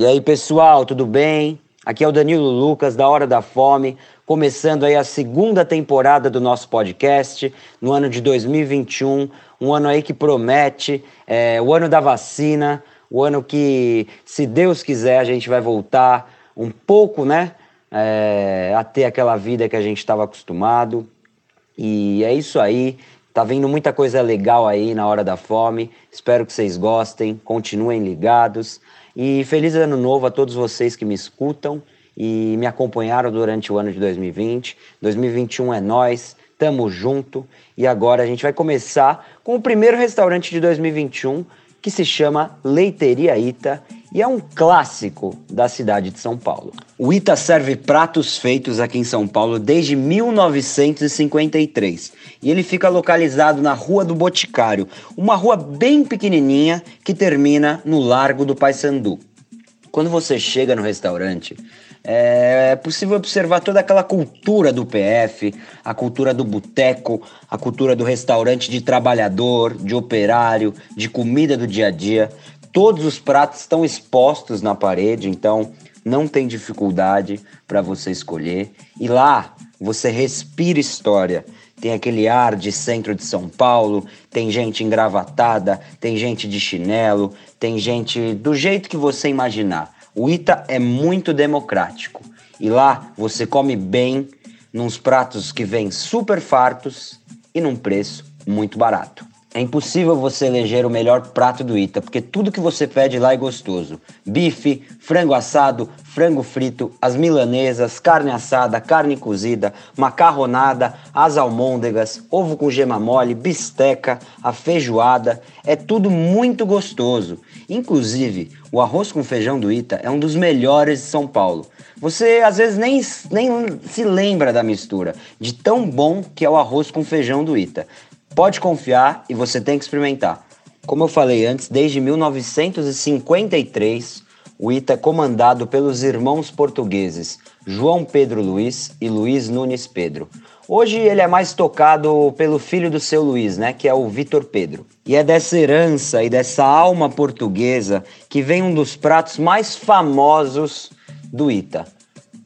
E aí, pessoal, tudo bem? Aqui é o Danilo Lucas, da Hora da Fome, começando aí a segunda temporada do nosso podcast, no ano de 2021, um ano aí que promete, é, o ano da vacina, o ano que, se Deus quiser, a gente vai voltar um pouco, né, é, a ter aquela vida que a gente estava acostumado. E é isso aí, tá vindo muita coisa legal aí na Hora da Fome, espero que vocês gostem, continuem ligados. E feliz ano novo a todos vocês que me escutam e me acompanharam durante o ano de 2020. 2021 é nós, tamo junto. E agora a gente vai começar com o primeiro restaurante de 2021 que se chama Leiteria Ita e é um clássico da cidade de São Paulo. O Ita serve pratos feitos aqui em São Paulo desde 1953 e ele fica localizado na Rua do Boticário, uma rua bem pequenininha que termina no Largo do Paissandu. Quando você chega no restaurante, é possível observar toda aquela cultura do PF, a cultura do boteco, a cultura do restaurante de trabalhador, de operário, de comida do dia a dia. Todos os pratos estão expostos na parede, então não tem dificuldade para você escolher. E lá você respira história. Tem aquele ar de centro de São Paulo, tem gente engravatada, tem gente de chinelo, tem gente do jeito que você imaginar. O Ita é muito democrático e lá você come bem, nos pratos que vêm super fartos e num preço muito barato. É impossível você eleger o melhor prato do Ita, porque tudo que você pede lá é gostoso. Bife, frango assado, frango frito, as milanesas, carne assada, carne cozida, macarronada, as almôndegas, ovo com gema mole, bisteca, a feijoada. É tudo muito gostoso. Inclusive, o arroz com feijão do Ita é um dos melhores de São Paulo. Você às vezes nem, nem se lembra da mistura, de tão bom que é o arroz com feijão do Ita. Pode confiar e você tem que experimentar. Como eu falei antes, desde 1953, o ITA é comandado pelos irmãos portugueses João Pedro Luiz e Luiz Nunes Pedro. Hoje ele é mais tocado pelo filho do seu Luiz, né, que é o Vitor Pedro. E é dessa herança e dessa alma portuguesa que vem um dos pratos mais famosos do Ita.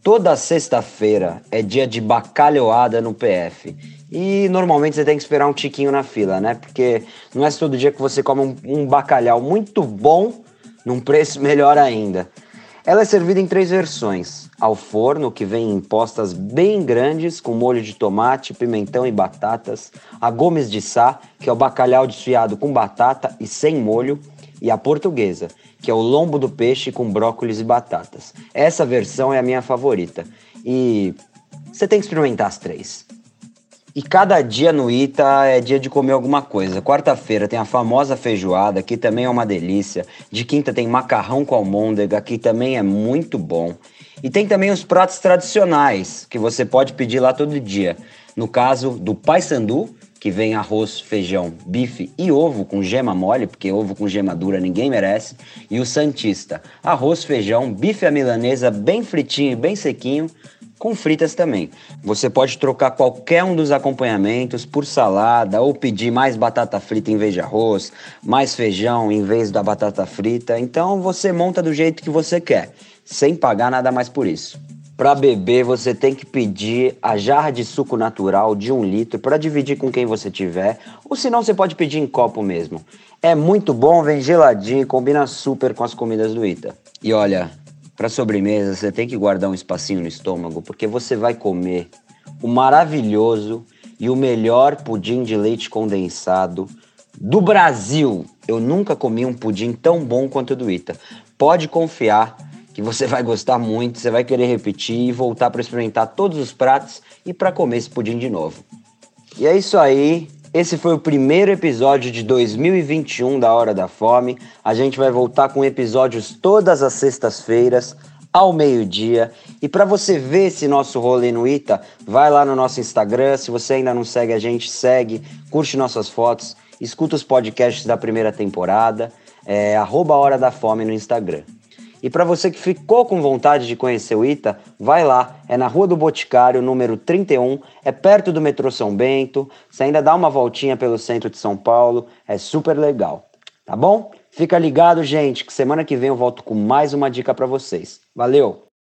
Toda sexta-feira é dia de bacalhoada no PF. E normalmente você tem que esperar um tiquinho na fila, né? Porque não é todo dia que você come um, um bacalhau muito bom num preço melhor ainda. Ela é servida em três versões: ao forno, que vem em postas bem grandes, com molho de tomate, pimentão e batatas, a Gomes de Sá, que é o bacalhau desfiado com batata e sem molho, e a portuguesa, que é o lombo do peixe com brócolis e batatas. Essa versão é a minha favorita. E você tem que experimentar as três. E cada dia no Ita é dia de comer alguma coisa. Quarta-feira tem a famosa feijoada, que também é uma delícia. De quinta tem macarrão com almôndega, que também é muito bom. E tem também os pratos tradicionais, que você pode pedir lá todo dia. No caso do Pai Sandu, que vem arroz, feijão, bife e ovo com gema mole, porque ovo com gema dura ninguém merece. E o Santista, arroz, feijão, bife à milanesa bem fritinho e bem sequinho com fritas também. Você pode trocar qualquer um dos acompanhamentos por salada ou pedir mais batata frita em vez de arroz, mais feijão em vez da batata frita. Então você monta do jeito que você quer, sem pagar nada mais por isso. Para beber, você tem que pedir a jarra de suco natural de um litro para dividir com quem você tiver, ou senão você pode pedir em copo mesmo. É muito bom, vem geladinho, combina super com as comidas do Ita. E olha, para sobremesa, você tem que guardar um espacinho no estômago, porque você vai comer o maravilhoso e o melhor pudim de leite condensado do Brasil. Eu nunca comi um pudim tão bom quanto o do Ita. Pode confiar que você vai gostar muito, você vai querer repetir e voltar para experimentar todos os pratos e para comer esse pudim de novo. E é isso aí. Esse foi o primeiro episódio de 2021 da Hora da Fome. A gente vai voltar com episódios todas as sextas-feiras, ao meio-dia. E para você ver esse nosso rolê no Ita, vai lá no nosso Instagram. Se você ainda não segue a gente, segue, curte nossas fotos, escuta os podcasts da primeira temporada. É, arroba Hora da Fome no Instagram. E para você que ficou com vontade de conhecer o Ita, vai lá, é na Rua do Boticário, número 31, é perto do metrô São Bento. Você ainda dá uma voltinha pelo centro de São Paulo, é super legal. Tá bom? Fica ligado, gente, que semana que vem eu volto com mais uma dica para vocês. Valeu!